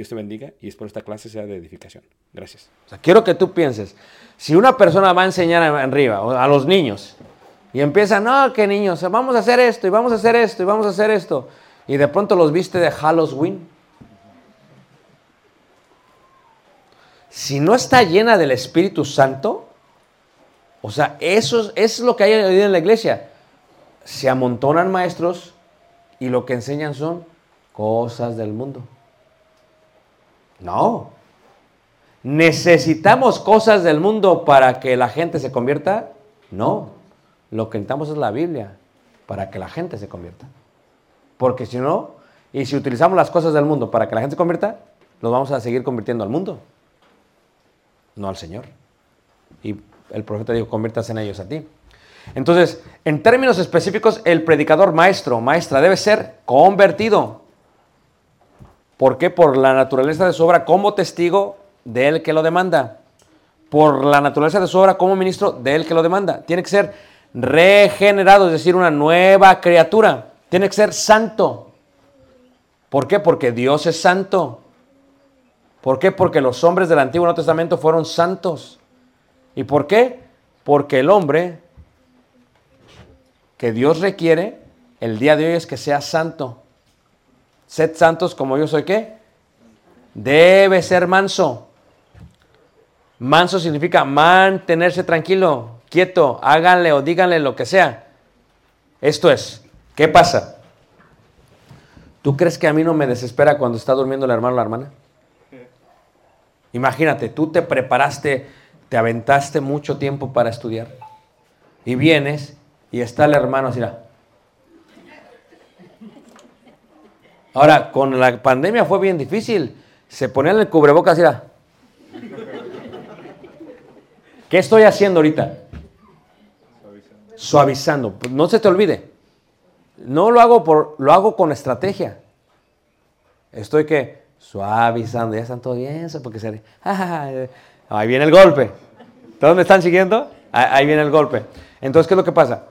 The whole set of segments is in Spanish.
Dios te bendiga y espero esta clase sea de edificación. Gracias. O sea, quiero que tú pienses, si una persona va a enseñar arriba a los niños y empieza, no, que niños, vamos a hacer esto y vamos a hacer esto y vamos a hacer esto, y de pronto los viste de Halloween, si no está llena del Espíritu Santo, o sea, eso, es- eso es lo que hay en la iglesia. Se amontonan maestros y lo que enseñan son cosas del mundo. No. ¿Necesitamos cosas del mundo para que la gente se convierta? No. Lo que necesitamos es la Biblia para que la gente se convierta. Porque si no, y si utilizamos las cosas del mundo para que la gente se convierta, nos vamos a seguir convirtiendo al mundo, no al Señor. Y el profeta dijo, conviértase en ellos a ti. Entonces, en términos específicos, el predicador maestro, maestra, debe ser convertido. ¿Por qué? Por la naturaleza de su obra como testigo de él que lo demanda. Por la naturaleza de su obra como ministro de él que lo demanda. Tiene que ser regenerado, es decir, una nueva criatura. Tiene que ser santo. ¿Por qué? Porque Dios es santo. ¿Por qué? Porque los hombres del Antiguo y Nuevo Testamento fueron santos. ¿Y por qué? Porque el hombre que Dios requiere el día de hoy es que sea santo. Sed santos como yo soy qué? Debe ser manso. Manso significa mantenerse tranquilo, quieto, háganle o díganle lo que sea. Esto es, ¿qué pasa? ¿Tú crees que a mí no me desespera cuando está durmiendo el hermano o la hermana? Imagínate, tú te preparaste, te aventaste mucho tiempo para estudiar y vienes y está el hermano así. Ahora, con la pandemia fue bien difícil. Se ponían el cubrebocas así. mira. ¿Qué estoy haciendo ahorita? Suavizando. Pues No se te olvide. No lo hago por, lo hago con estrategia. Estoy que suavizando. Ya están todos bien, porque se. Ahí viene el golpe. ¿Todos me están siguiendo? Ahí viene el golpe. Entonces, ¿qué es lo que pasa?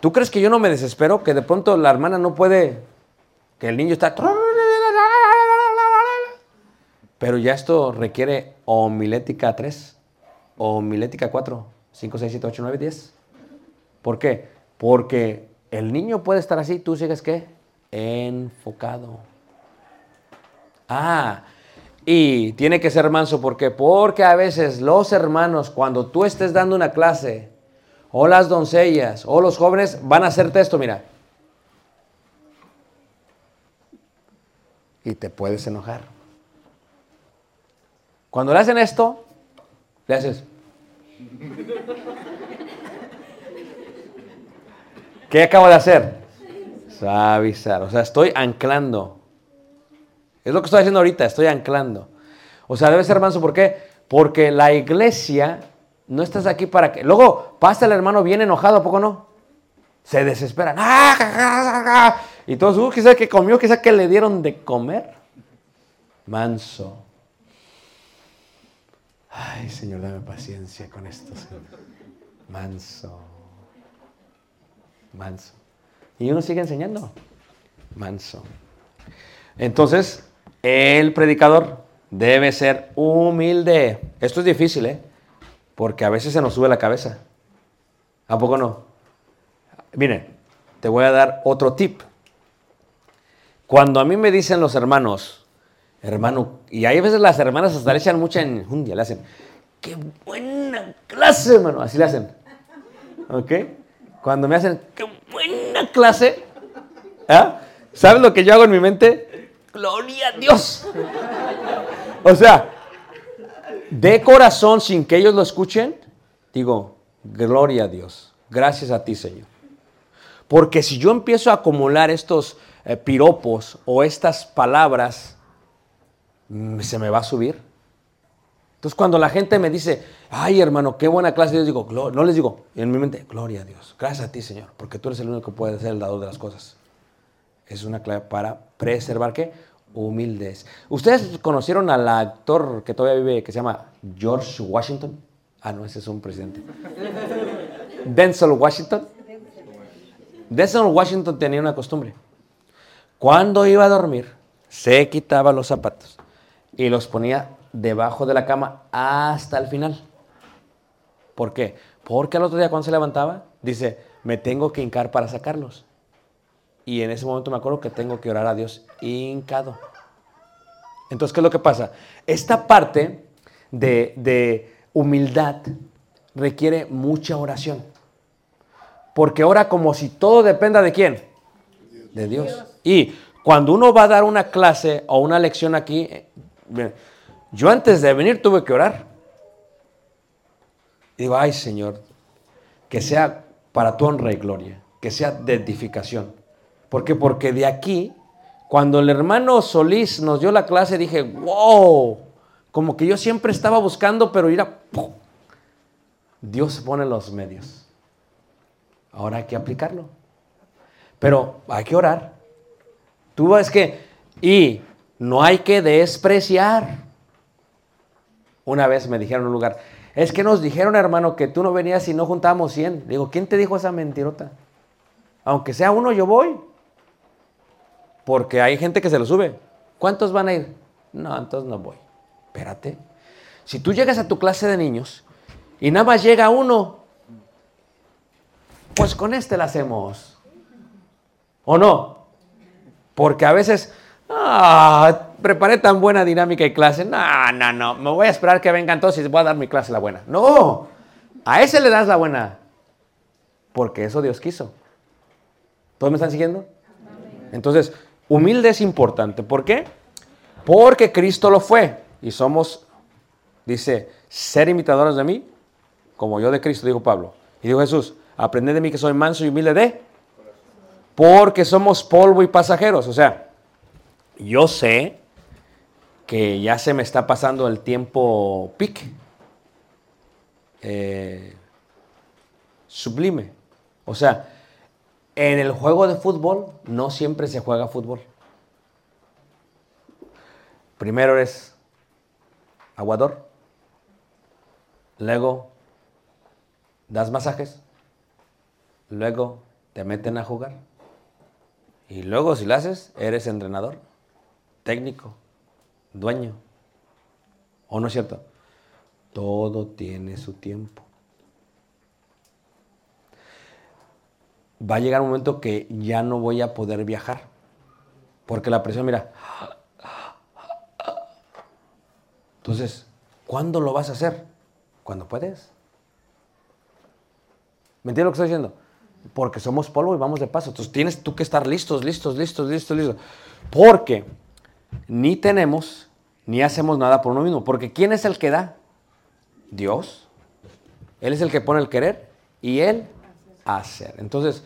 ¿Tú crees que yo no me desespero? Que de pronto la hermana no puede. Que el niño está. Pero ya esto requiere homilética 3, homilética 4, 5, 6, 7, 8, 9, 10. ¿Por qué? Porque el niño puede estar así, tú sigues qué? Enfocado. Ah, y tiene que ser manso, ¿por qué? Porque a veces los hermanos, cuando tú estés dando una clase, o las doncellas, o los jóvenes, van a hacerte esto, mira. Y te puedes enojar. Cuando le hacen esto, le haces. ¿Qué acabo de hacer? Suavizar. O sea, estoy anclando. Es lo que estoy haciendo ahorita, estoy anclando. O sea, debe ser manso, ¿por qué? Porque la iglesia no estás aquí para que. Luego pasa el hermano bien enojado, ¿a poco no? Se desesperan. ¡Ah! Y todos, uh, quizá que comió, quizá que le dieron de comer. Manso. Ay, Señor, dame paciencia con esto, Señor. Manso. Manso. Y uno sigue enseñando. Manso. Entonces, el predicador debe ser humilde. Esto es difícil, ¿eh? Porque a veces se nos sube la cabeza. ¿A poco no? Miren, te voy a dar otro tip. Cuando a mí me dicen los hermanos, hermano, y hay veces las hermanas hasta le echan mucha enjundia, le hacen, qué buena clase, hermano, así le hacen. ¿Ok? Cuando me hacen, qué buena clase, ¿ah? ¿sabes lo que yo hago en mi mente? Gloria a Dios. O sea, de corazón, sin que ellos lo escuchen, digo, gloria a Dios. Gracias a ti, Señor. Porque si yo empiezo a acumular estos eh, piropos o estas palabras, mm, se me va a subir. Entonces, cuando la gente me dice, ay, hermano, qué buena clase, yo digo, no les digo, en mi mente, gloria a Dios. Gracias a ti, Señor, porque tú eres el único que puede ser el dador de las cosas. Es una clave para preservar qué? Humildes. ¿Ustedes conocieron al actor que todavía vive, que se llama George Washington? Ah, no, ese es un presidente. Denzel Washington. Denzel Washington tenía una costumbre. Cuando iba a dormir, se quitaba los zapatos y los ponía debajo de la cama hasta el final. ¿Por qué? Porque al otro día cuando se levantaba, dice, me tengo que hincar para sacarlos. Y en ese momento me acuerdo que tengo que orar a Dios hincado. Entonces, ¿qué es lo que pasa? Esta parte de, de humildad requiere mucha oración. Porque ora como si todo dependa de quién? De Dios. Y cuando uno va a dar una clase o una lección aquí, eh, yo antes de venir tuve que orar. Digo, ay Señor, que sea para tu honra y gloria, que sea de edificación. ¿Por qué? Porque de aquí, cuando el hermano Solís nos dio la clase, dije, wow, como que yo siempre estaba buscando, pero ir a... ¡pum! Dios pone los medios. Ahora hay que aplicarlo. Pero hay que orar. Tú ves que, y no hay que despreciar. Una vez me dijeron en un lugar, es que nos dijeron, hermano, que tú no venías y no juntábamos 100. Digo, ¿quién te dijo esa mentirota? Aunque sea uno, yo voy. Porque hay gente que se lo sube. ¿Cuántos van a ir? No, entonces no voy. Espérate. Si tú llegas a tu clase de niños y nada más llega uno, pues con este la hacemos. ¿O no? Porque a veces, ah, preparé tan buena dinámica y clase. No, no, no. Me voy a esperar que vengan todos y voy a dar mi clase la buena. No. A ese le das la buena. Porque eso Dios quiso. ¿Todos me están siguiendo? Entonces, humilde es importante. ¿Por qué? Porque Cristo lo fue. Y somos, dice, ser imitadores de mí, como yo de Cristo, dijo Pablo. Y dijo Jesús, aprended de mí que soy manso y humilde de. Porque somos polvo y pasajeros. O sea, yo sé que ya se me está pasando el tiempo pic. eh, sublime. O sea, en el juego de fútbol no siempre se juega fútbol. Primero eres aguador, luego das masajes, luego te meten a jugar y luego si lo haces eres entrenador, técnico, dueño. ¿O no es cierto? Todo tiene su tiempo. Va a llegar un momento que ya no voy a poder viajar. Porque la presión, mira. Entonces, ¿cuándo lo vas a hacer? Cuando puedes. ¿Me entiendes lo que estoy diciendo? Porque somos polvo y vamos de paso. Entonces tienes tú que estar listos, listos, listos, listos, listos. Porque ni tenemos ni hacemos nada por uno mismo. Porque ¿quién es el que da? Dios. Él es el que pone el querer y él hacer. Entonces,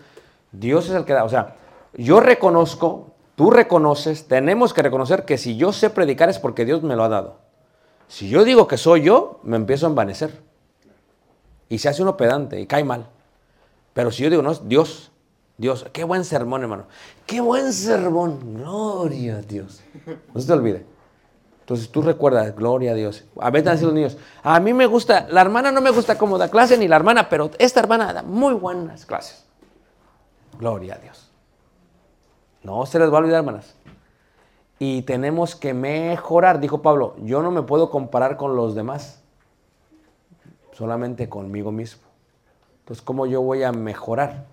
Dios es el que da. O sea, yo reconozco, tú reconoces, tenemos que reconocer que si yo sé predicar es porque Dios me lo ha dado. Si yo digo que soy yo, me empiezo a envanecer. Y se hace uno pedante y cae mal. Pero si yo digo, no, es Dios, Dios, qué buen sermón, hermano. Qué buen sermón. Gloria a Dios. No se te olvide. Entonces tú recuerdas, gloria a Dios. A veces han los niños, a mí me gusta, la hermana no me gusta cómo da clase ni la hermana, pero esta hermana da muy buenas clases. Gloria a Dios. No se les va a olvidar, hermanas. Y tenemos que mejorar, dijo Pablo, yo no me puedo comparar con los demás, solamente conmigo mismo. Entonces, ¿cómo yo voy a mejorar?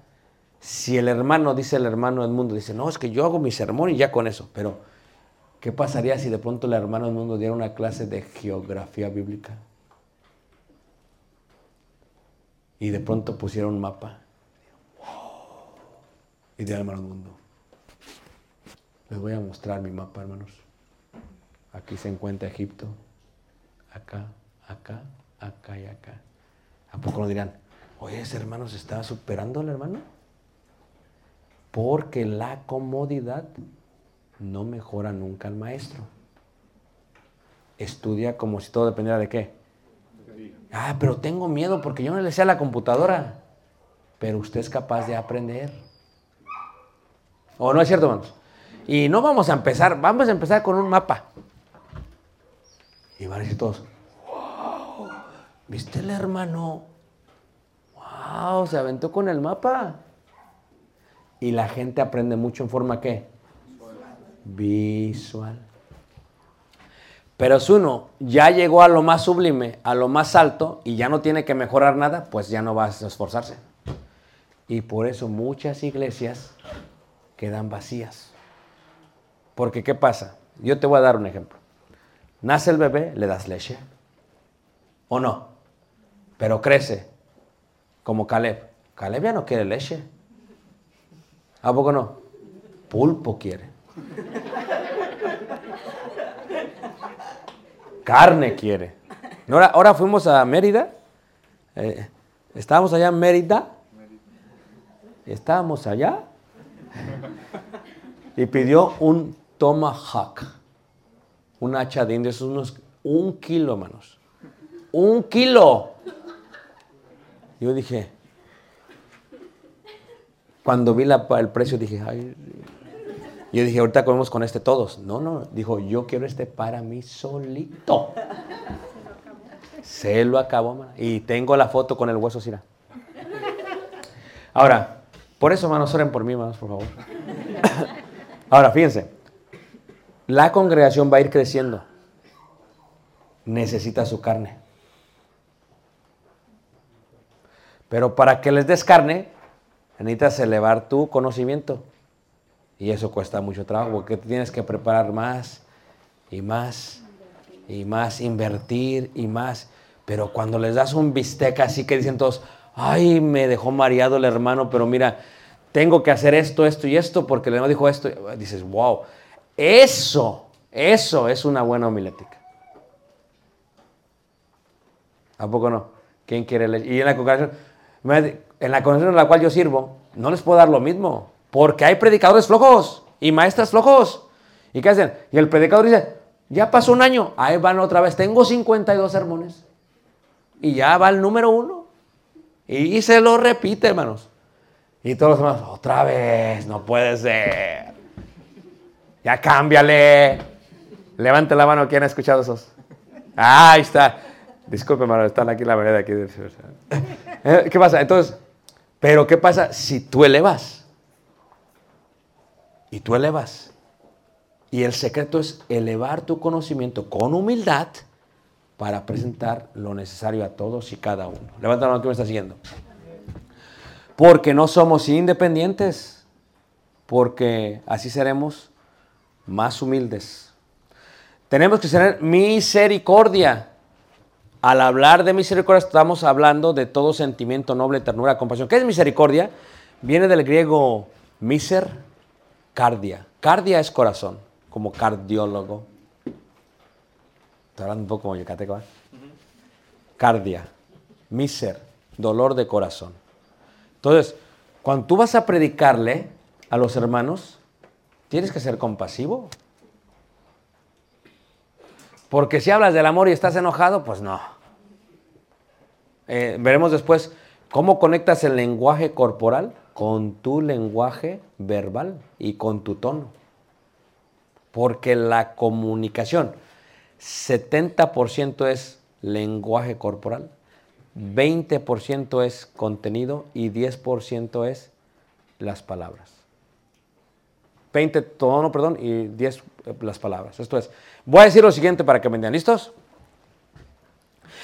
Si el hermano, dice el hermano del mundo, dice, no, es que yo hago mi sermón y ya con eso, pero ¿Qué pasaría si de pronto el hermano del mundo diera una clase de geografía bíblica? Y de pronto pusiera un mapa. Y diera hermano del mundo. Les voy a mostrar mi mapa, hermanos. Aquí se encuentra Egipto. Acá, acá, acá y acá. ¿A poco no dirán, oye, ese hermano se está superando al hermano? Porque la comodidad no mejora nunca el maestro. Estudia como si todo dependiera de qué. Ah, pero tengo miedo porque yo no le sé a la computadora. Pero usted es capaz de aprender. ¿O no es cierto, hermanos? Y no vamos a empezar, vamos a empezar con un mapa. Y van a decir todos, wow, ¿viste el hermano? Wow, se aventó con el mapa. Y la gente aprende mucho en forma qué? visual. Pero si uno ya llegó a lo más sublime, a lo más alto, y ya no tiene que mejorar nada, pues ya no va a esforzarse. Y por eso muchas iglesias quedan vacías. Porque ¿qué pasa? Yo te voy a dar un ejemplo. Nace el bebé, le das leche. ¿O no? Pero crece. Como Caleb. Caleb ya no quiere leche. ¿A poco no? Pulpo quiere. Carne quiere. Ahora, ahora fuimos a Mérida. Eh, estábamos allá en Mérida. Estábamos allá. Y pidió un tomahawk. Un hacha de indios, unos un kilo, hermanos. Un kilo. Yo dije, cuando vi el precio, dije, ay, yo dije, ahorita comemos con este todos. No, no, dijo, yo quiero este para mí solito. Se lo acabó, y tengo la foto con el hueso Sira. Ahora, por eso, hermanos, oren por mí, hermanos, por favor. Ahora, fíjense, la congregación va a ir creciendo. Necesita su carne. Pero para que les des carne, necesitas elevar tu conocimiento. Y eso cuesta mucho trabajo porque tienes que preparar más y más y más, invertir y más. Pero cuando les das un bistec así que dicen todos, ay, me dejó mareado el hermano, pero mira, tengo que hacer esto, esto y esto porque el hermano dijo esto. Dices, wow, eso, eso es una buena homilética. ¿A poco no? ¿Quién quiere leche? Y en la congregación, en la congregación en la cual yo sirvo, no les puedo dar lo mismo. Porque hay predicadores flojos y maestras flojos. ¿Y qué hacen? Y el predicador dice, ya pasó un año, ahí van otra vez, tengo 52 sermones. Y ya va el número uno. Y se lo repite, hermanos. Y todos los hermanos, otra vez, no puede ser. Ya cámbiale. Levante la mano, ¿quién ha escuchado esos? Ah, ahí está. Disculpe, hermano, están aquí en la vereda. Aquí. Eh, ¿Qué pasa? Entonces, pero ¿qué pasa si tú elevas? Y tú elevas. Y el secreto es elevar tu conocimiento con humildad para presentar lo necesario a todos y cada uno. Levanta la mano que me está siguiendo. Porque no somos independientes, porque así seremos más humildes. Tenemos que tener misericordia. Al hablar de misericordia estamos hablando de todo sentimiento noble, ternura, compasión. ¿Qué es misericordia? Viene del griego miser, cardia. Cardia es corazón, como cardiólogo. Estoy hablando un poco como yucateco. ¿eh? Cardia, miser, dolor de corazón. Entonces, cuando tú vas a predicarle a los hermanos, tienes que ser compasivo. Porque si hablas del amor y estás enojado, pues no. Eh, veremos después cómo conectas el lenguaje corporal con tu lenguaje verbal y con tu tono. Porque la comunicación, 70% es lenguaje corporal, 20% es contenido y 10% es las palabras. 20 tono, perdón, y 10 eh, las palabras. Esto es, voy a decir lo siguiente para que me entiendan. ¿Listos?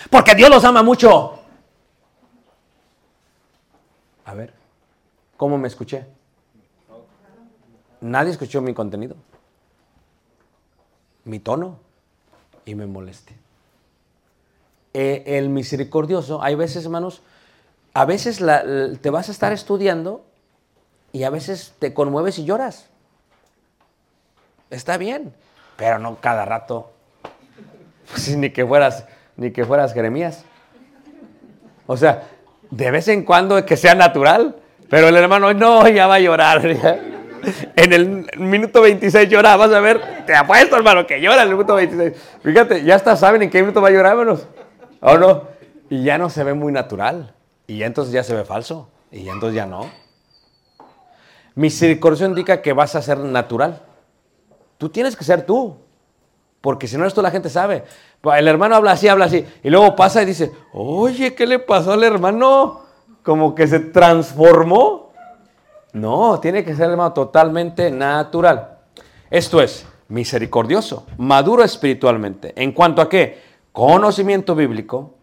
Porque Dios los ama mucho. A ver, ¿cómo me escuché? Nadie escuchó mi contenido, mi tono, y me molesté. Eh, el misericordioso, hay veces, hermanos, a veces te vas a estar estudiando y a veces te conmueves y lloras. Está bien, pero no cada rato. Pues, ni que fueras, ni que fueras Jeremías. O sea, de vez en cuando que sea natural, pero el hermano no, ya va a llorar. En el minuto 26 llora, vas a ver, te apuesto, hermano, que llora en el minuto 26. Fíjate, ya hasta saben en qué minuto va a llorar, hermanos. ¿O no? Y ya no se ve muy natural. Y ya entonces ya se ve falso. Y ya entonces ya no. Misericordia indica que vas a ser natural. Tú tienes que ser tú. Porque si no esto la gente sabe. El hermano habla así, habla así. Y luego pasa y dice, oye, ¿qué le pasó al hermano? Como que se transformó. No, tiene que ser hermano totalmente natural. Esto es misericordioso, maduro espiritualmente. ¿En cuanto a qué? Conocimiento bíblico,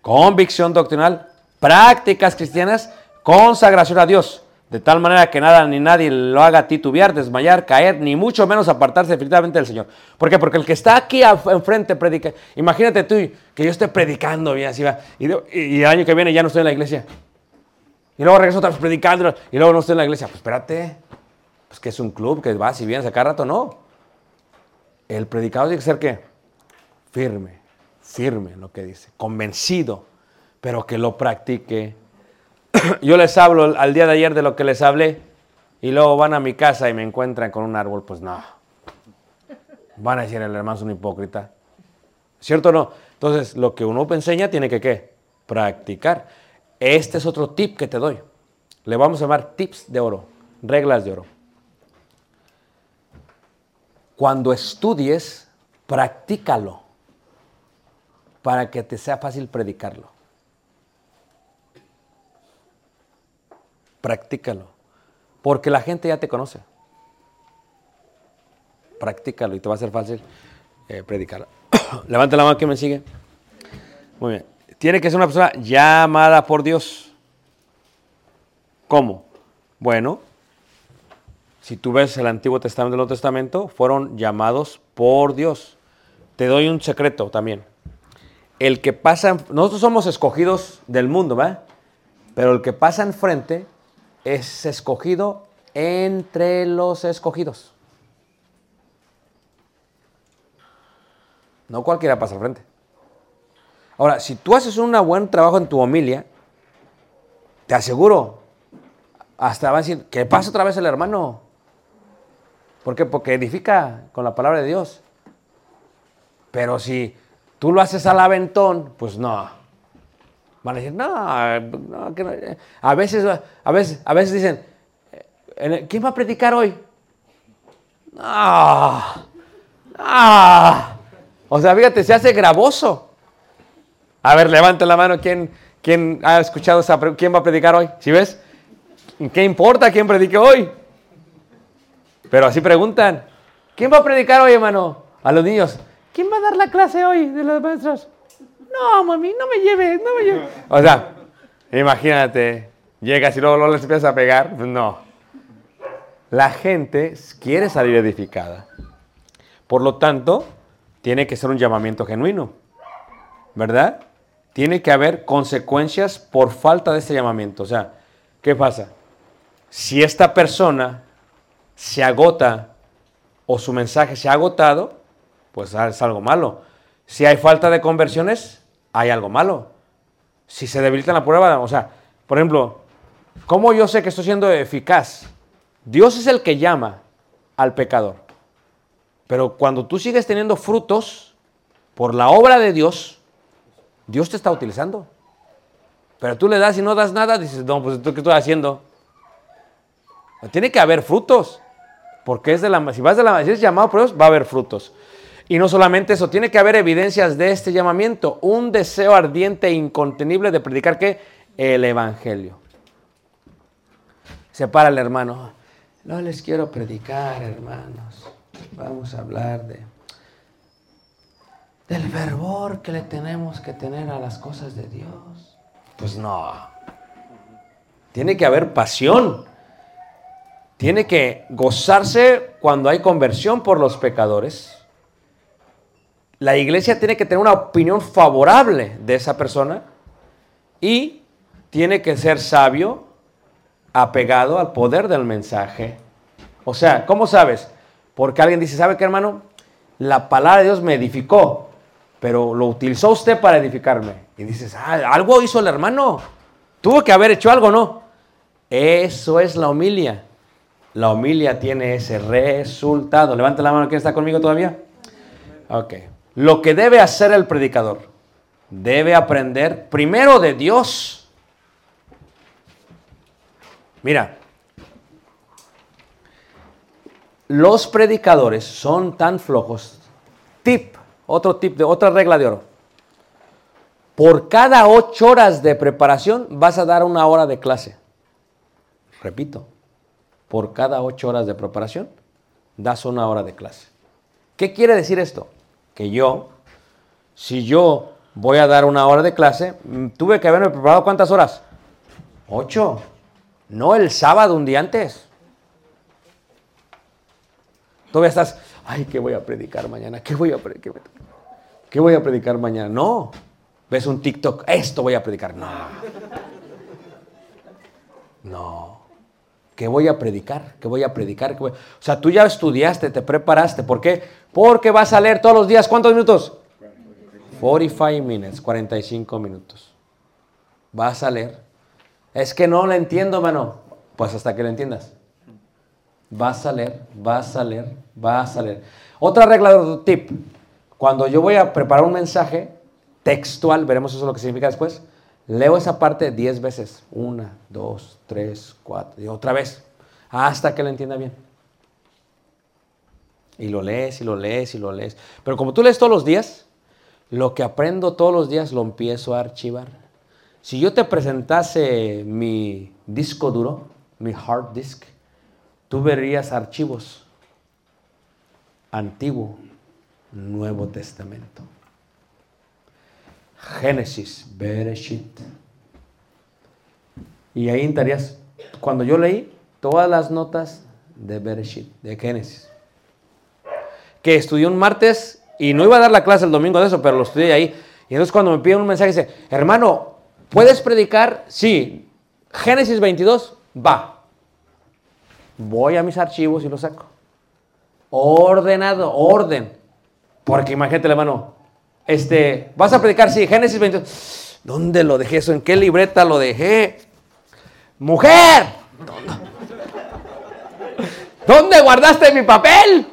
convicción doctrinal, prácticas cristianas, consagración a Dios. De tal manera que nada ni nadie lo haga titubear, desmayar, caer, ni mucho menos apartarse definitivamente del Señor. ¿Por qué? Porque el que está aquí enfrente predica. Imagínate tú que yo esté predicando bien así va. Y, y el año que viene ya no estoy en la iglesia. Y luego regreso otra vez predicando y luego no estoy en la iglesia. Pues espérate. Pues que es un club que vas y vienes a cada rato. No. El predicador tiene que ser qué? Firme, firme en lo que dice, convencido, pero que lo practique. Yo les hablo al- día de ayer de lo que les hablé y luego van a mi casa y me encuentran con un árbol. Pues no. Van a decir el hermano es un hipócrita. ¿Cierto o no? Entonces, lo que uno enseña tiene que ¿qué? Practicar. Este es otro tip que te doy. Le vamos a llamar tips de oro, reglas de oro. Cuando estudies, practícalo para que te sea fácil predicarlo. Practícalo. Porque la gente ya te conoce. Practícalo y te va a ser fácil eh, predicarlo. Levanta la mano que me sigue. Muy bien. Tiene que ser una persona llamada por Dios. ¿Cómo? Bueno, si tú ves el Antiguo Testamento y el Nuevo Testamento, fueron llamados por Dios. Te doy un secreto también. El que pasa, nosotros somos escogidos del mundo, ¿verdad? Pero el que pasa enfrente es escogido entre los escogidos. No cualquiera pasa al frente. Ahora, si tú haces un buen trabajo en tu homilia, te aseguro, hasta va a decir, que pasa otra vez el hermano. ¿Por qué? Porque edifica con la palabra de Dios. Pero si tú lo haces al aventón, pues no. Van a decir, no, no, que no". A veces, a veces, a veces dicen, "Eh, ¿quién va a predicar hoy? Ah, ah. O sea, fíjate, se hace gravoso. A ver, levante la mano, ¿quién, quién ha escuchado esa ¿Quién va a predicar hoy? ¿Sí ves? ¿Qué importa quién predique hoy? Pero así preguntan, ¿quién va a predicar hoy, hermano? A los niños, ¿quién va a dar la clase hoy de los maestros? No, mami, no me lleves, no me lleves. O sea, imagínate, llegas y luego, luego les empiezas a pegar. Pues no. La gente quiere salir edificada. Por lo tanto, tiene que ser un llamamiento genuino. ¿Verdad? Tiene que haber consecuencias por falta de ese llamamiento. O sea, ¿qué pasa? Si esta persona se agota o su mensaje se ha agotado, pues es algo malo. Si hay falta de conversiones, hay algo malo. Si se debilita la prueba, o sea, por ejemplo, ¿cómo yo sé que estoy siendo eficaz? Dios es el que llama al pecador. Pero cuando tú sigues teniendo frutos por la obra de Dios, Dios te está utilizando. Pero tú le das y no das nada, dices, no, pues ¿tú qué estoy haciendo? Tiene que haber frutos. Porque es de la, si vas de la, si es llamado por Dios, va a haber frutos. Y no solamente eso, tiene que haber evidencias de este llamamiento. Un deseo ardiente e incontenible de predicar qué? El Evangelio. Se para el hermano. No les quiero predicar, hermanos. Vamos a hablar de del fervor que le tenemos que tener a las cosas de Dios. Pues no. Tiene que haber pasión. Tiene que gozarse cuando hay conversión por los pecadores. La iglesia tiene que tener una opinión favorable de esa persona y tiene que ser sabio, apegado al poder del mensaje. O sea, ¿cómo sabes? Porque alguien dice, ¿sabe qué hermano? La palabra de Dios me edificó, pero lo utilizó usted para edificarme. Y dices, ah, algo hizo el hermano. Tuvo que haber hecho algo, ¿no? Eso es la homilia. La homilia tiene ese resultado. Levanta la mano, ¿quién está conmigo todavía? Ok. Lo que debe hacer el predicador, debe aprender primero de Dios. Mira, los predicadores son tan flojos. Tip, otro tip, de otra regla de oro. Por cada ocho horas de preparación vas a dar una hora de clase. Repito, por cada ocho horas de preparación das una hora de clase. ¿Qué quiere decir esto? Que yo, si yo voy a dar una hora de clase, mm, tuve que haberme preparado cuántas horas? Ocho. No el sábado, un día antes. Todavía estás, ay, ¿qué voy a predicar mañana? ¿Qué voy a, qué, qué voy a predicar mañana? No. Ves un TikTok, esto voy a predicar. No. No. ¿Qué voy a predicar? ¿Qué voy a predicar? ¿Qué voy- O sea, tú ya estudiaste, te preparaste. ¿Por qué? Porque vas a leer todos los días. ¿Cuántos minutos? 45 minutes, 45 minutos. Vas a leer. Es que no lo entiendo, mano. Pues hasta que lo entiendas. Vas a leer, vas a leer, vas a leer. Otra regla, otro tip. Cuando yo voy a preparar un mensaje textual, veremos eso lo que significa después, leo esa parte 10 veces. Una, dos, tres, cuatro, y otra vez. Hasta que lo entienda bien. Y lo lees, y lo lees, y lo lees. Pero como tú lees todos los días, lo que aprendo todos los días lo empiezo a archivar. Si yo te presentase mi disco duro, mi hard disk, tú verías archivos Antiguo, Nuevo Testamento. Génesis, Bereshit. Y ahí estarías, cuando yo leí todas las notas de Bereshit, de Génesis, que estudié un martes y no iba a dar la clase el domingo de eso, pero lo estudié ahí. Y entonces cuando me piden un mensaje, dice, hermano, ¿puedes predicar? Sí. Génesis 22, va. Voy a mis archivos y lo saco. Ordenado, orden. Porque imagínate, hermano, este, ¿vas a predicar? Sí, Génesis 22. ¿Dónde lo dejé eso? ¿En qué libreta lo dejé? Mujer, ¿dónde guardaste mi papel?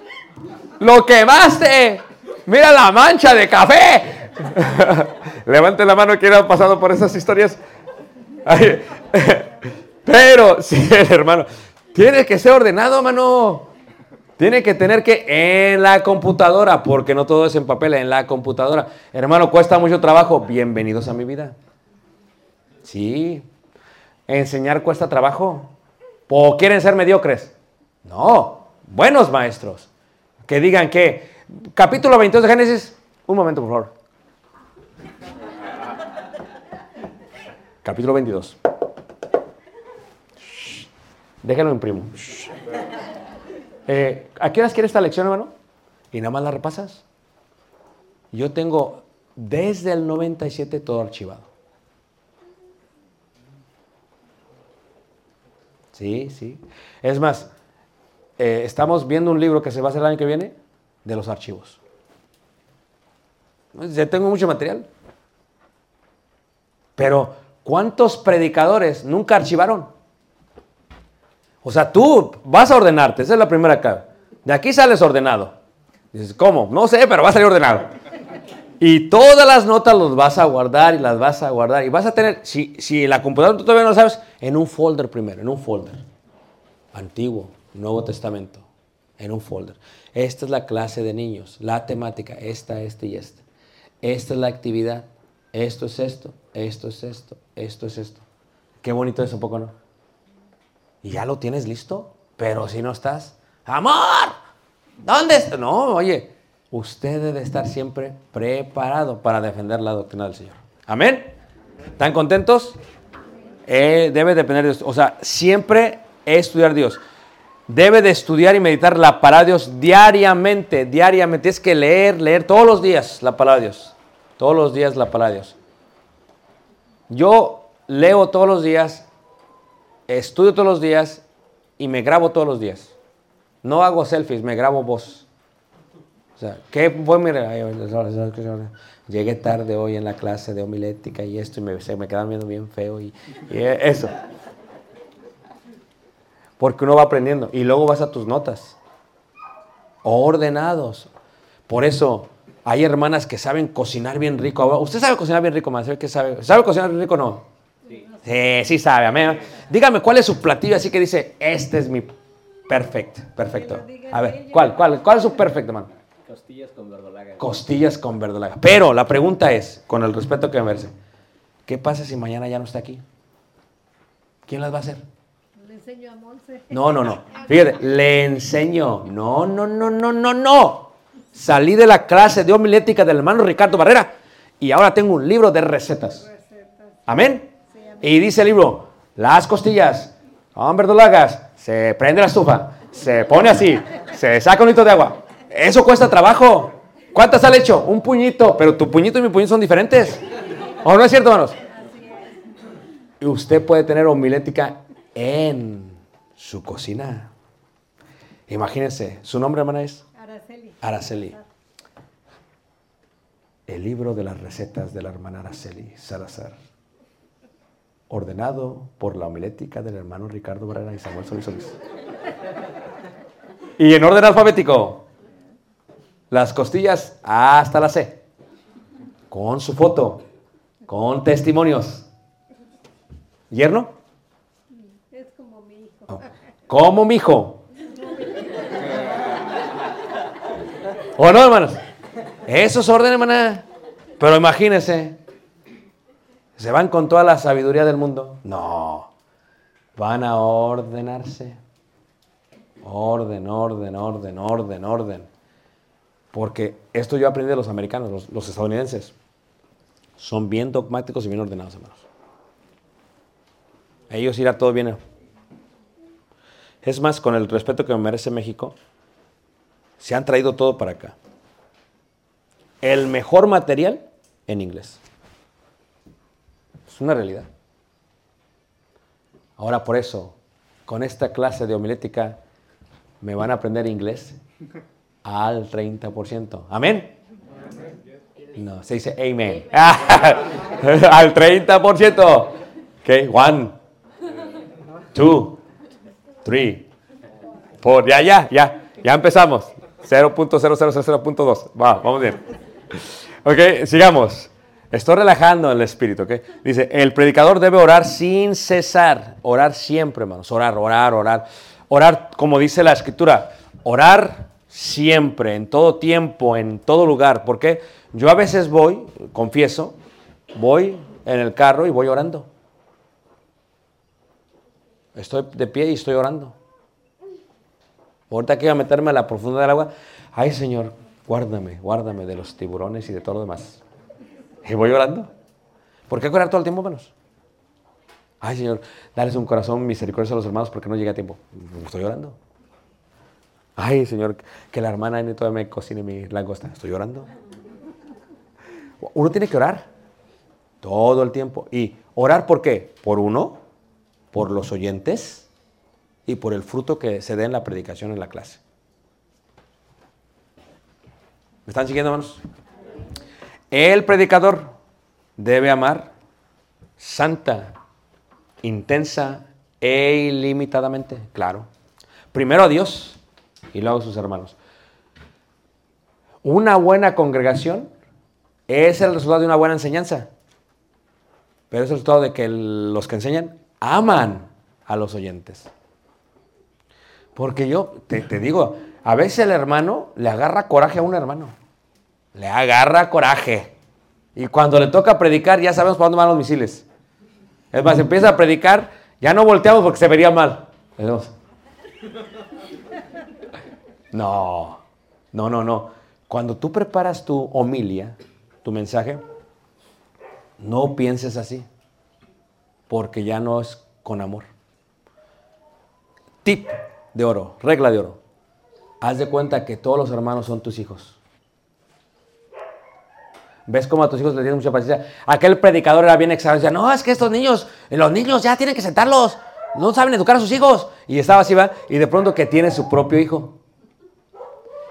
Lo quemaste. Mira la mancha de café. Levante la mano quien ha pasado por esas historias. Pero, sí, hermano, tiene que ser ordenado, mano. Tiene que tener que en la computadora, porque no todo es en papel, en la computadora. Hermano, cuesta mucho trabajo. Bienvenidos a mi vida. Sí. Enseñar cuesta trabajo. ¿O quieren ser mediocres? No. Buenos maestros. Que digan que, capítulo 22 de Génesis, un momento, por favor. Capítulo 22. Shh. Déjenlo imprimo. Shh. Eh, ¿A qué horas quieres esta lección, hermano? Y nada más la repasas. Yo tengo desde el 97 todo archivado. Sí, sí. Es más, eh, estamos viendo un libro que se va a hacer el año que viene de los archivos. Ya tengo mucho material. Pero, ¿cuántos predicadores nunca archivaron? O sea, tú vas a ordenarte, esa es la primera acá. De aquí sales ordenado. Dices, ¿cómo? No sé, pero va a salir ordenado. Y todas las notas las vas a guardar y las vas a guardar. Y vas a tener, si, si la computadora tú todavía no lo sabes, en un folder primero, en un folder. Antiguo, Nuevo Testamento, en un folder. Esta es la clase de niños, la temática, esta, esta y esta. Esta es la actividad, esto es esto, esto es esto, esto es esto. Qué bonito es un poco, ¿no? Y ya lo tienes listo, pero si no estás, amor, ¿dónde está? No, oye, usted debe estar siempre preparado para defender la doctrina del Señor. Amén. ¿Están contentos? Eh, debe depender de usted. O sea, siempre estudiar Dios. Debe de estudiar y meditar la palabra de Dios diariamente, diariamente. Es que leer, leer todos los días la palabra de Dios. Todos los días la palabra de Dios. Yo leo todos los días, estudio todos los días y me grabo todos los días. No hago selfies, me grabo voz. O sea, ¿qué mi... Llegué tarde hoy en la clase de homilética y esto y me, se me quedan viendo bien feo y, y eso. Porque uno va aprendiendo y luego vas a tus notas. Ordenados. Por eso hay hermanas que saben cocinar bien rico. ¿Usted sabe cocinar bien rico, más? ¿Sabe cocinar bien rico o no? Sí. sí, sabe. Amén. Dígame cuál es su platillo así que dice, este es mi perfecto, perfecto. A ver, ¿cuál, cuál, cuál es su perfecto, hermano? Costillas con verdolaga. Costillas con verdolaga. Pero la pregunta es, con el respeto que me merece, ¿qué pasa si mañana ya no está aquí? ¿Quién las va a hacer? Le enseño a Monse. No, no, no. Fíjate, le enseño. No, no, no, no, no, no. Salí de la clase de homilética del hermano Ricardo Barrera y ahora tengo un libro de recetas. ¿Amén? Y dice el libro, las costillas con verdolagas, se prende la estufa, se pone así, se saca un litro de agua. Eso cuesta trabajo. ¿Cuántas has hecho? Un puñito, pero tu puñito y mi puñito son diferentes. ¿O no es cierto, hermanos? Y usted puede tener homilética en su cocina. Imagínense, ¿su nombre, hermana, es? Araceli. Araceli. El libro de las recetas de la hermana Araceli Salazar. Ordenado por la homilética del hermano Ricardo Barrera y Samuel Solís Solís. Y en orden alfabético. Las costillas hasta la C. Con su foto. Con testimonios. ¿Yerno? Es como mi hijo. Oh. Como mi hijo. ¿O no, hermanos? Eso es orden, hermana. Pero imagínense. ¿Se van con toda la sabiduría del mundo? No. Van a ordenarse. Orden, orden, orden, orden, orden. Porque esto yo aprendí de los americanos, los, estadounidenses. Son bien dogmáticos y bien ordenados, hermanos. A ellos irá todo bien. Es más, con el respeto que me merece México, se han traído todo para acá. El mejor material en inglés. Una realidad. Ahora por eso, con esta clase de homilética, me van a aprender inglés al 30%. ¿Amén? No, se dice amen. al 30%. Ok, one, two, three, four. Ya, ya, ya. Ya empezamos. 0.0000.2. Va, vamos bien. Ok, sigamos. Estoy relajando el espíritu, ¿ok? Dice, el predicador debe orar sin cesar. Orar siempre, hermanos. Orar, orar, orar. Orar, como dice la escritura, orar siempre, en todo tiempo, en todo lugar. Porque yo a veces voy, confieso, voy en el carro y voy orando. Estoy de pie y estoy orando. Ahorita que iba a meterme a la profundidad del agua, ay Señor, guárdame, guárdame de los tiburones y de todo lo demás. Y voy orando. ¿Por qué orar todo el tiempo, hermanos? Ay Señor, dales un corazón misericordioso a los hermanos porque no llega a tiempo. Estoy orando. Ay Señor, que la hermana N todavía me cocine mi langosta. Estoy orando. Uno tiene que orar todo el tiempo. ¿Y orar por qué? Por uno, por los oyentes y por el fruto que se dé en la predicación en la clase. ¿Me están siguiendo, hermanos? El predicador debe amar santa, intensa e ilimitadamente, claro. Primero a Dios y luego a sus hermanos. Una buena congregación es el resultado de una buena enseñanza, pero es el resultado de que los que enseñan aman a los oyentes. Porque yo te digo, a veces el hermano le agarra coraje a un hermano. Le agarra coraje. Y cuando le toca predicar, ya sabemos para dónde van los misiles. Es más, empieza a predicar, ya no volteamos porque se vería mal. No, no, no, no. Cuando tú preparas tu homilia, tu mensaje, no pienses así, porque ya no es con amor. Tip de oro, regla de oro. Haz de cuenta que todos los hermanos son tus hijos. ¿Ves cómo a tus hijos le tienes mucha paciencia? Aquel predicador era bien exagerado. No, es que estos niños, los niños ya tienen que sentarlos. No saben educar a sus hijos. Y estaba así, ¿va? Y de pronto que tiene su propio hijo.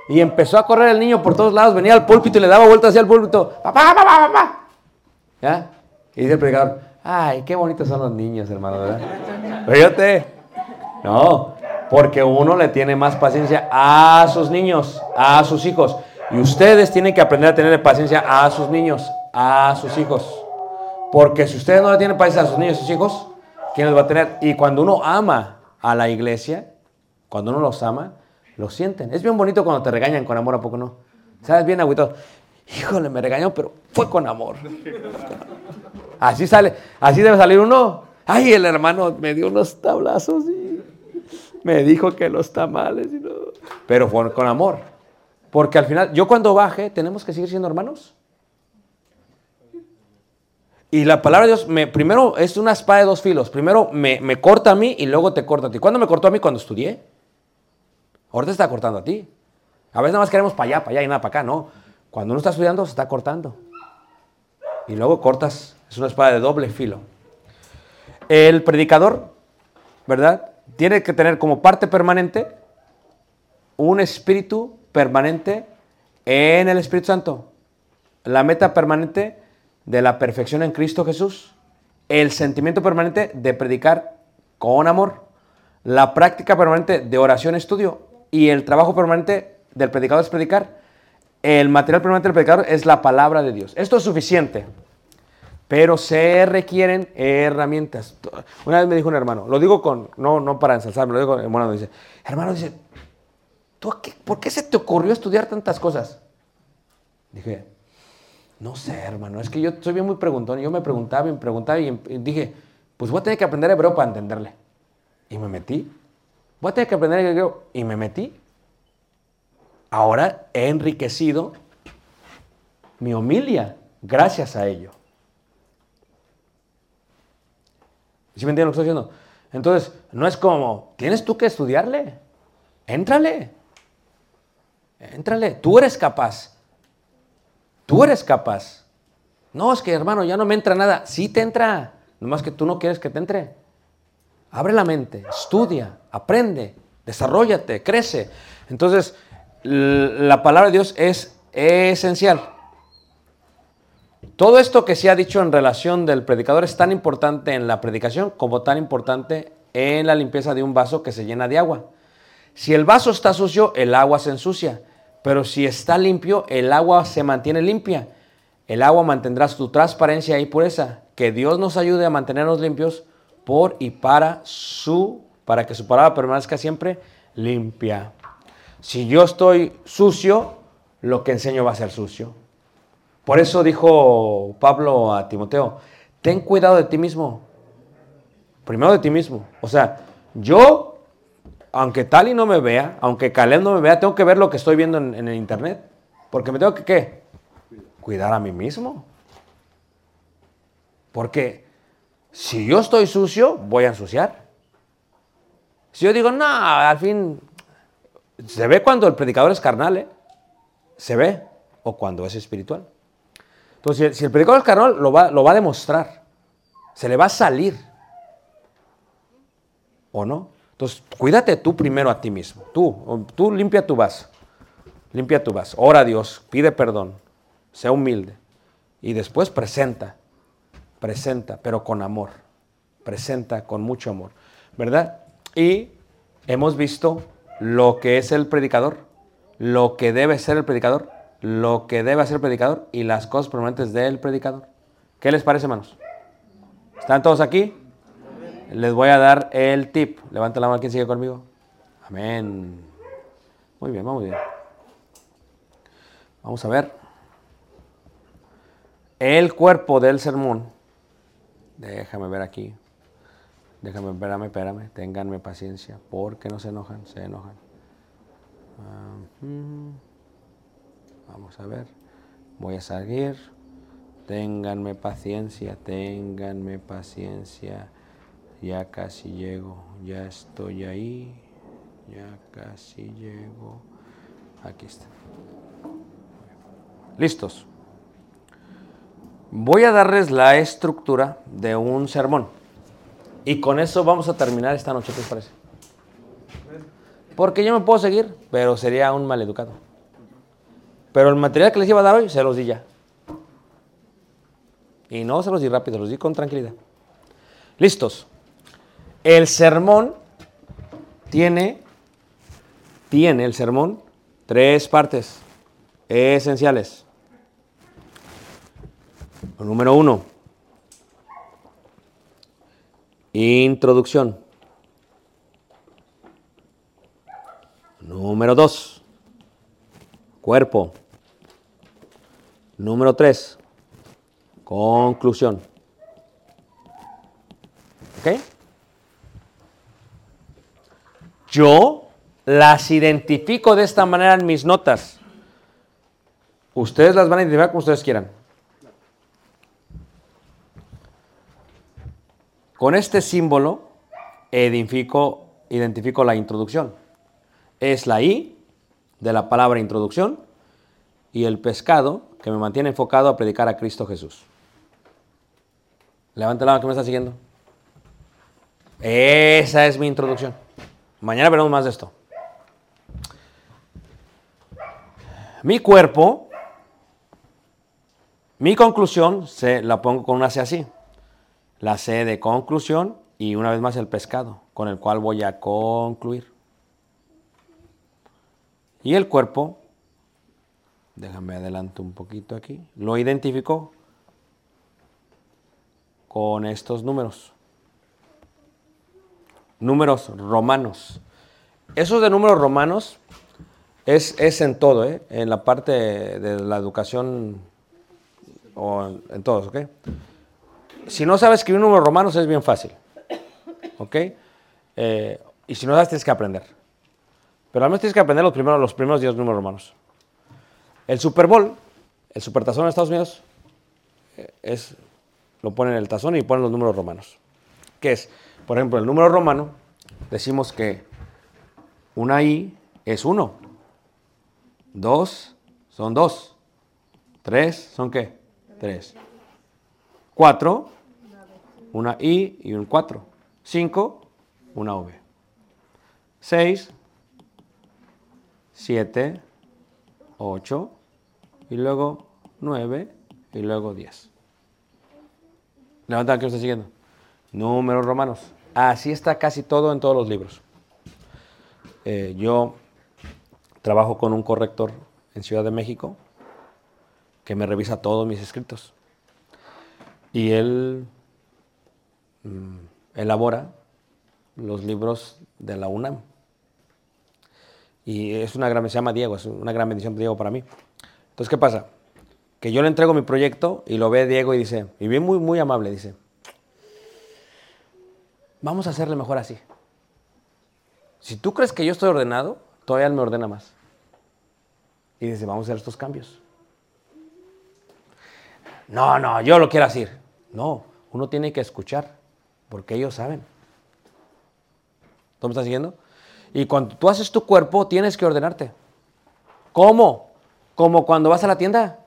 Y empezó a correr el niño por todos lados. Venía al púlpito y le daba vueltas hacia el púlpito. Papá, papá, papá. ¿Ya? Y dice el predicador, ay, qué bonitos son los niños, hermano, ¿verdad? No, porque uno le tiene más paciencia a sus niños, a sus hijos. Y ustedes tienen que aprender a tener paciencia a sus niños, a sus hijos. Porque si ustedes no le tienen paciencia a sus niños, a sus hijos, ¿quién los va a tener? Y cuando uno ama a la iglesia, cuando uno los ama, lo sienten. Es bien bonito cuando te regañan con amor, ¿a poco no? ¿Sabes? Bien agüitado. Híjole, me regañó, pero fue con amor. Así sale, así debe salir uno. Ay, el hermano me dio unos tablazos y me dijo que los tamales. Y no. Pero fue con amor. Porque al final, yo cuando baje, tenemos que seguir siendo hermanos. Y la palabra de Dios, me, primero es una espada de dos filos. Primero me, me corta a mí y luego te corta a ti. ¿Cuándo me cortó a mí? Cuando estudié. Ahora te está cortando a ti. A veces nada más queremos para allá, para allá y nada para acá. No. Cuando uno está estudiando, se está cortando. Y luego cortas. Es una espada de doble filo. El predicador, ¿verdad? Tiene que tener como parte permanente un espíritu permanente en el Espíritu Santo. La meta permanente de la perfección en Cristo Jesús. El sentimiento permanente de predicar con amor. La práctica permanente de oración estudio. Y el trabajo permanente del predicador es predicar. El material permanente del predicador es la palabra de Dios. Esto es suficiente. Pero se requieren herramientas. Una vez me dijo un hermano, lo digo con, no, no para ensalzarme, lo digo, bueno, dice, hermano, dice, ¿tú a qué- ¿por qué se te ocurrió estudiar tantas cosas? Dije, no sé, hermano, es que yo soy bien muy preguntón. Yo me preguntaba y me preguntaba y, y dije, pues voy a tener que aprender hebreo para entenderle. Y me metí. Voy a tener que aprender hebreo y me metí. Ahora he enriquecido mi homilia gracias a ello. ¿Sí me entienden lo que estoy diciendo? Entonces, no es como, tienes tú que estudiarle. Éntrale. Éntrale. Tú eres capaz. Tú eres capaz. No, es que hermano, ya no me entra nada. Sí te entra. Nomás que tú no quieres que te entre. Abre la mente, estudia, aprende, desarrollate, crece. Entonces, la palabra de Dios es esencial. Todo esto que se ha dicho en relación del predicador es tan importante en la predicación como tan importante en la limpieza de un vaso que se llena de agua. Si el vaso está sucio, el agua se ensucia, pero si está limpio, el agua se mantiene limpia. El agua mantendrá su transparencia y pureza. Que Dios nos ayude a mantenernos limpios por y para su, para que su palabra permanezca siempre limpia. Si yo estoy sucio, lo que enseño va a ser sucio. Por eso dijo Pablo a Timoteo, ten cuidado de ti mismo. Primero de ti mismo. O sea, yo, aunque Tali no me vea, aunque Caleb no me vea, tengo que ver lo que estoy viendo en, el internet. Porque me tengo que, ¿qué? Cuidar a mí mismo. Porque si yo estoy sucio, voy a ensuciar. Si yo digo, no, al fin, se ve cuando el predicador es carnal, ¿eh? Se ve. O cuando es espiritual. Entonces, si el predicador es carnal, lo va, lo va a demostrar. Se le va a salir. ¿O no? Entonces, cuídate tú primero a ti mismo. Tú, tú limpia tu vaso. Limpia tu vaso. Ora a Dios, pide perdón. Sea humilde. Y después presenta. Presenta, pero con amor. Presenta con mucho amor. ¿Verdad? Y hemos visto lo que es el predicador, lo que debe ser el predicador, lo que debe hacer el predicador y las cosas permanentes del predicador. ¿Qué les parece, hermanos? ¿Están todos aquí? Les voy a dar el tip. Levanta la mano quien sigue conmigo. Amén. Muy bien, vamos bien. Vamos a ver. El cuerpo del sermón. Déjame ver aquí. Déjame, espérame, espérame. Ténganme paciencia. Porque no se enojan, se enojan. Vamos a ver. Voy a seguir. Ténganme paciencia, ténganme paciencia. Ya casi llego, ya estoy ahí. Ya casi llego. Aquí está. Listos. Voy a darles la estructura de un sermón. Y con eso vamos a terminar esta noche, ¿qué les parece? Porque yo me puedo seguir, pero sería un maleducado. Pero el material que les iba a dar hoy se los di ya. Y no se los di rápido, los di con tranquilidad. Listos. El sermón tiene, tiene el sermón tres partes esenciales. Número uno, introducción. Número dos, cuerpo. Número tres, conclusión. ¿Ok? Yo las identifico de esta manera en mis notas. Ustedes las van a identificar como ustedes quieran. Con este símbolo identifico, la introducción. Es la I de la palabra introducción y el pescado que me mantiene enfocado a predicar a Cristo Jesús. Levanta la mano que me está siguiendo. Esa es mi introducción. Mañana veremos más de esto. Mi cuerpo, mi conclusión, se la pongo con una C así. La C de conclusión y una vez más el pescado, con el cual voy a concluir. Y el cuerpo, déjame adelanto un poquito aquí, lo identifico con estos números. Números romanos. Esos de números romanos es, es en todo, ¿eh? en la parte de la educación o en, todos, ¿ok? Si no sabes escribir números romanos es bien fácil, ¿ok? Eh, y si no sabes tienes que aprender. Pero al menos tienes que aprender los primeros, los primeros 10 números romanos. El Super Bowl, el Supertazón en Estados Unidos, eh, es, lo ponen en el tazón y ponen los números romanos. ¿Qué es? Por ejemplo, el número romano, decimos que una I es 1. 2 son 2. 3 son qué? 3. 4, una I y un 4. 5, una V. 6, 7, 8, y luego 9, y luego 10. Levanta que está siguiendo. Números romanos. Así está casi todo en todos los libros. Eh, yo trabajo con un corrector en Ciudad de México que me revisa todos mis escritos. Y él mm, elabora los libros de la UNAM. Y es una gran, se llama Diego, es una gran bendición Diego para mí. Entonces, ¿qué pasa? Que yo le entrego mi proyecto y lo ve Diego y dice, y bien muy, muy amable, dice, vamos a hacerle mejor así. Si tú crees que yo estoy ordenado, todavía él me ordena más. Y dice, vamos a hacer estos cambios. No, no, yo lo quiero así. No, uno tiene que escuchar, porque ellos saben. ¿Tú me estás siguiendo? Y cuando tú haces tu cuerpo, tienes que ordenarte. ¿Cómo? Como cuando vas a la tienda.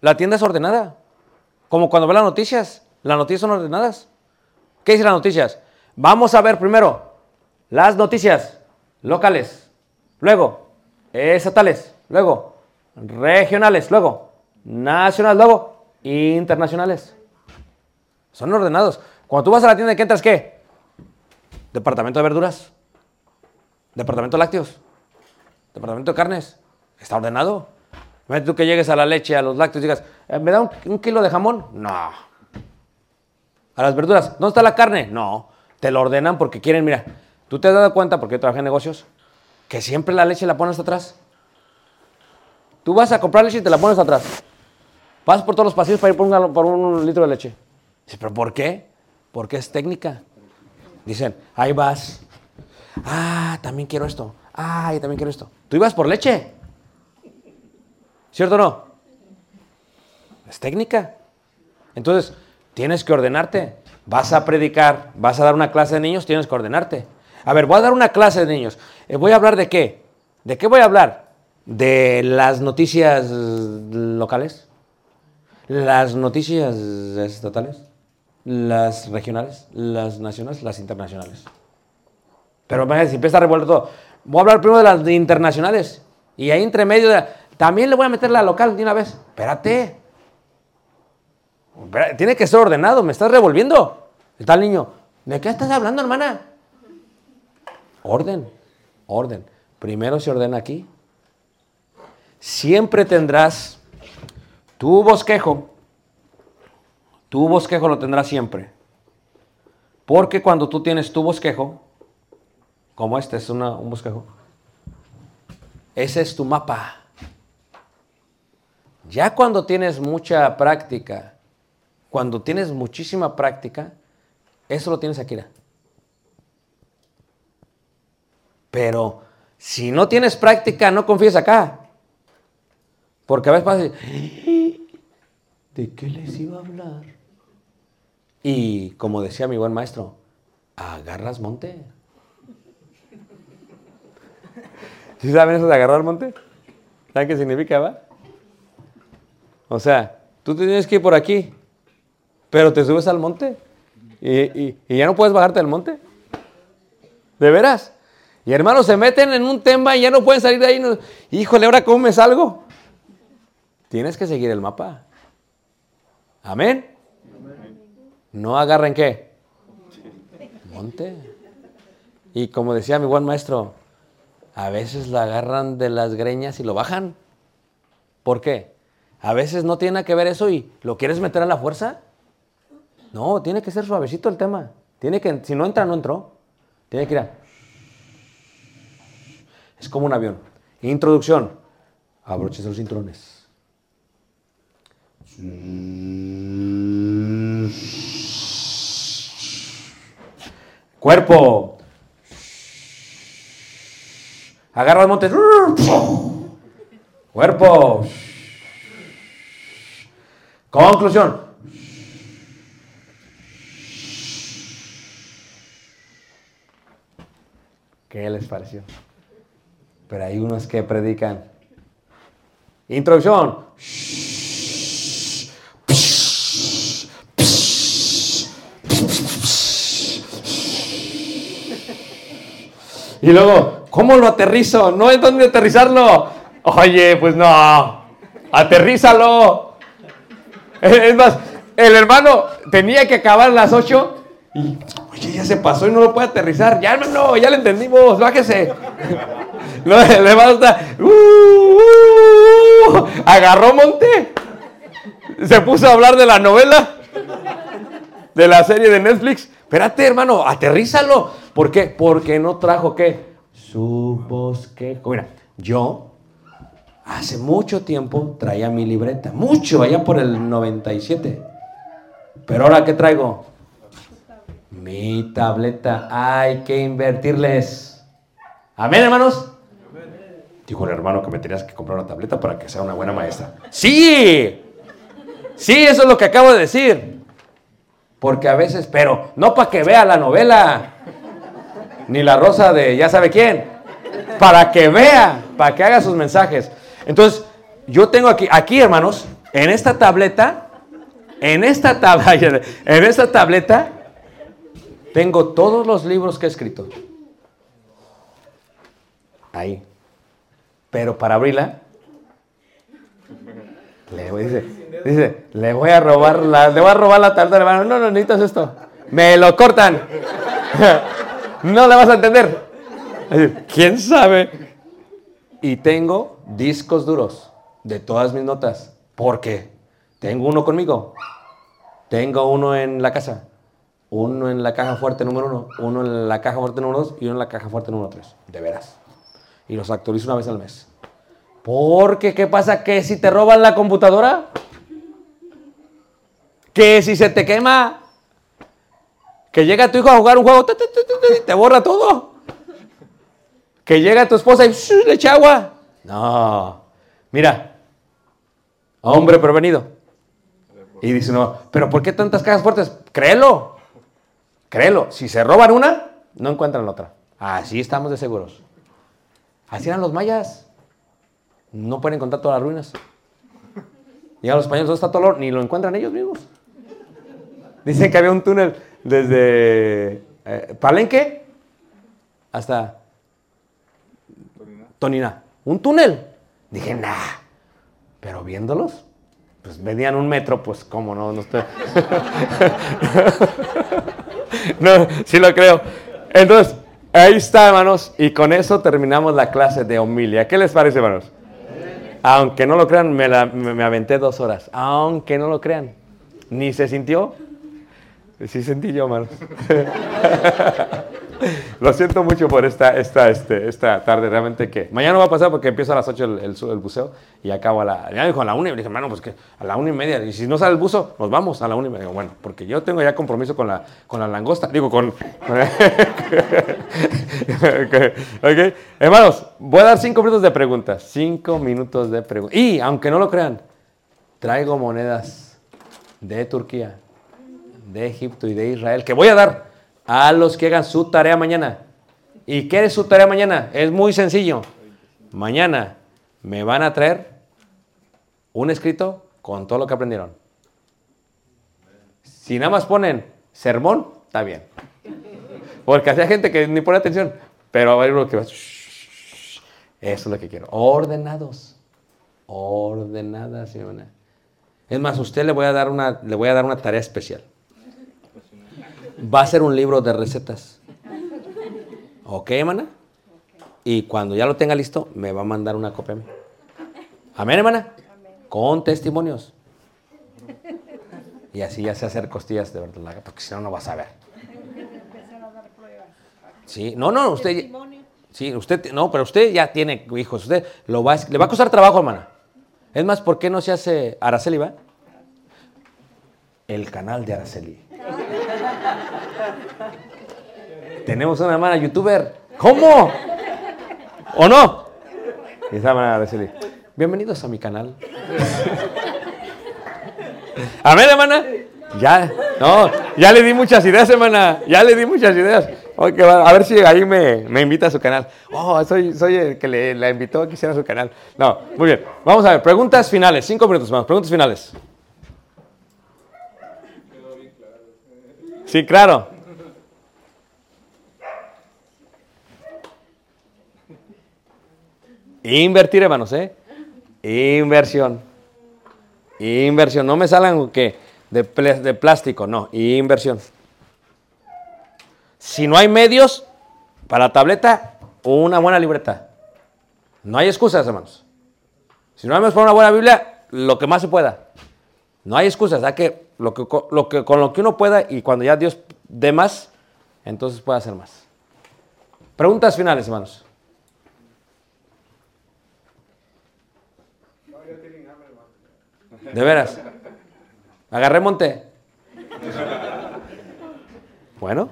La tienda es ordenada. Como cuando ves las noticias. Las noticias son ordenadas. ¿Qué dicen las noticias? Vamos a ver primero las noticias locales. Luego, estatales. Luego, regionales. Luego, nacionales. Luego, internacionales. Son ordenados. Cuando tú vas a la tienda, ¿qué entras qué? Departamento de verduras. Departamento de lácteos. Departamento de carnes. Está ordenado. Imagínate tú que llegues a la leche, a los lácteos y digas, "Eh, ¿me da un, un kilo de jamón? No. A las verduras, ¿dónde está la carne? No. Te lo ordenan porque quieren, mira, tú te has dado cuenta, porque yo trabajé en negocios, que siempre la leche la pones atrás. Tú vas a comprar leche y te la pones atrás. Vas por todos los pasillos para ir por un, litro de leche. Dice, ¿pero por qué? Porque es técnica. Dicen, ahí vas. Ah, también quiero esto. Ah, y también quiero esto. Tú ibas por leche. ¿Cierto o no? Es técnica. Entonces, tienes que ordenarte. Vas a predicar, vas a dar una clase de niños, tienes que ordenarte. A ver, voy a dar una clase de niños. Eh, ¿Voy a hablar de qué? ¿De qué voy a hablar? ¿De las noticias locales? ¿Las noticias estatales? ¿Las regionales? ¿Las nacionales? ¿Las internacionales? Pero si empieza a revolver todo. Voy a hablar primero de las internacionales. Y ahí entre medio. También le voy a meter la local de una vez. Espérate. Tiene que ser ordenado. Me estás revolviendo. Está el niño. ¿De qué estás hablando, hermana? Orden. Orden. Primero se ordena aquí. Siempre tendrás tu bosquejo. Tu bosquejo lo tendrás siempre. Porque cuando tú tienes tu bosquejo, como este es un bosquejo, ese es tu mapa. Ya cuando tienes mucha práctica, cuando tienes muchísima práctica, eso lo tienes aquí. Pero si no tienes práctica, no confíes acá. Porque a veces pasa, ¿de qué les iba a hablar? Y como decía mi buen maestro, agarras monte. ¿Sí saben eso de agarrar monte? ¿Saben qué significa, va? O sea, tú tienes que ir por aquí, pero te subes al monte y, y- ya no puedes bajarte del monte. ¿De veras? Y hermanos, se meten en un tema y ya no pueden salir de ahí. Híjole, ¿ahora cómo me salgo? Tienes que seguir el mapa. Amén. No agarren qué? Monte. Y como decía mi buen maestro, a veces lo agarran de las greñas y lo bajan. ¿Por qué? A veces no tiene que ver eso y lo quieres meter a la fuerza. No, tiene que ser suavecito el tema. Tiene que, si no entra, no entró. Tiene que ir a... Es como un avión. Introducción. Abroches los cinturones. Cuerpo. Agarra el monte. Cuerpo. Conclusión. ¿Qué les pareció? Pero hay unos que predican. Introducción. Y luego, ¿cómo lo aterrizo? No es dónde aterrizarlo. Oye, pues no. Aterrízalo. Es más, el hermano tenía que acabar las 8 y, ya se pasó y no lo puede aterrizar. Ya, hermano, ya lo entendimos, bájese. No, está, "Uh, uh, uh". agarró monte. Se puso a hablar de la novela, de la serie de Netflix. Espérate, hermano, aterrízalo. ¿Por qué? Porque no trajo qué? Su bosquejo. Mira, yo hace mucho tiempo traía mi libreta. Mucho, allá por el 97. Pero ahora, ¿qué traigo? Mi tableta. Hay que invertirles. Amén, hermanos. Dijo el hermano que me tenías que comprar una tableta para que sea una buena maestra. ¡Sí! Sí, eso es lo que acabo de decir. Porque a veces, pero no para que vea la novela, ni la rosa de ya sabe quién, para que vea, para que haga sus mensajes. Entonces, yo tengo aquí, aquí hermanos, en esta tableta, en esta tableta, en esta tableta, tengo todos los libros que he escrito. Ahí. Pero para abrirla, le voy, dice, dice, le voy a robar la, le voy a robar la tarta, hermano. No, no necesitas esto. Me lo cortan. no le vas a entender. ¿Quién sabe? Y tengo discos duros de todas mis notas. ¿Por qué? Tengo uno conmigo. Tengo uno en la casa. Uno en la caja fuerte número uno. Uno en la caja fuerte número dos. Y uno en la caja fuerte número tres. De veras. Y los actualizo una vez al mes. Porque, ¿qué pasa? Que si te roban la computadora, que si se te quema, que llega tu hijo a jugar un juego, y te borra todo. Que llega tu esposa y le echa agua. No. Mira, hombre prevenido. Y dice, no, pero ¿por qué tantas cajas fuertes? Créelo. Créelo. Si se roban una, no encuentran otra. Así estamos de seguros. Así eran los mayas. No pueden encontrar todas las ruinas. Llegan los españoles, ¿dónde está todo oro? Ni lo encuentran ellos mismos. Dicen que había un túnel desde eh, Palenque hasta Tonina. Un túnel. Dije, nah. Pero viéndolos, pues medían un metro, pues cómo no, no estoy. no, sí lo creo. Entonces, ahí está, hermanos. Y con eso terminamos la clase de homilia. ¿Qué les parece, hermanos? Aunque no lo crean, me, la- me- me aventé dos horas. Aunque no lo crean. Ni se sintió. Sí sentí yo, hermanos. Lo siento mucho por esta, esta, este, esta tarde, realmente que... Mañana va a pasar porque empiezo a las 8 el, el, el buceo y acabo a la... Ya dijo a la 1 y dije, hermano, pues que a la 1 y media. Y si no sale el buzo, nos vamos a la 1 y media. Bueno, porque yo tengo ya compromiso con la, con la langosta. Digo, con... ok, hermanos, voy a dar 5 minutos de preguntas. 5 minutos de preguntas. Y, aunque no lo crean, traigo monedas de Turquía de Egipto y de Israel que voy a dar a los que hagan su tarea mañana. ¿Y qué es su tarea mañana? Es muy sencillo. Mañana me van a traer un escrito con todo lo que aprendieron. Si nada más ponen sermón, está bien. Porque hay gente que ni pone atención, pero haber uno que va. Eso es lo que quiero. Ordenados. Ordenadas, mi hermana. Es más, a usted le voy a dar una, le voy a dar una tarea especial. Va a ser un libro de recetas. ¿Ok, hermana? Y cuando ya lo tenga listo, me va a mandar una copia a mí. Amén, hermana. Con testimonios. Y así ya sé hacer costillas de verdad, porque si no, no vas a ver. Sí, no, no, usted. Sí, usted, no, pero usted ya tiene hijos. Usted lo va, a- le va a costar trabajo, hermana. Es más, ¿por qué no se hace Araceli, va? El canal de Araceli. Tenemos una hermana youtuber. ¿Cómo? ¿O no? Y hermana Araceli. Bienvenidos a mi canal. Amén, hermana. Ya, no, ya le di muchas ideas, hermana. Ya le di muchas ideas. Ok, va, a ver si ahí me, invita a su canal. Oh, soy, soy el que le, la invitó a que hiciera su canal. No, muy bien. Vamos a ver, preguntas finales. Cinco minutos más. Preguntas finales. Sí, claro. Invertir, hermanos, ¿eh? Inversión. Inversión. No me salgan que de, de plástico, no. Inversión. Si no hay medios para tableta, una buena libreta. No hay excusas, hermanos. Si no hay medios para una buena Biblia, lo que más se pueda. No hay excusas, hay que, lo que, lo que, con lo que uno pueda y cuando ya Dios dé más, entonces puede hacer más. Preguntas finales, hermanos. De veras. Agarré monte. Bueno,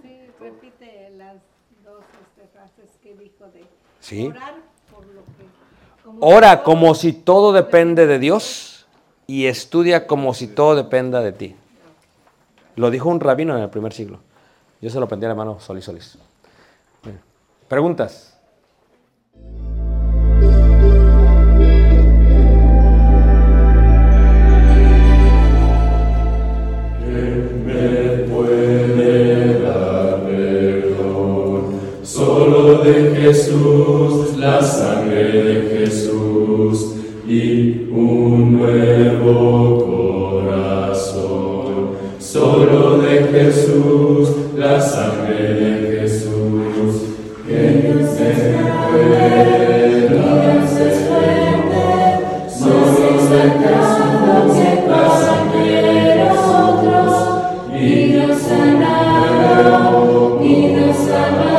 Sí, repite las dos este, frases que dijo de Sí. orar por lo que... como ora como si todo depende de Dios y estudia como si todo dependa de ti. Lo dijo un rabino en el primer siglo. Yo se lo aprendí al hermano Solís Solís. Bueno, Preguntas. Jesús, la sangre de Jesús y un nuevo corazón. Solo de Jesús, la sangre de Jesús. Que Dios es Solo de Jesús, la sangre de Jesús y Dios sanado, mi Dios sanado,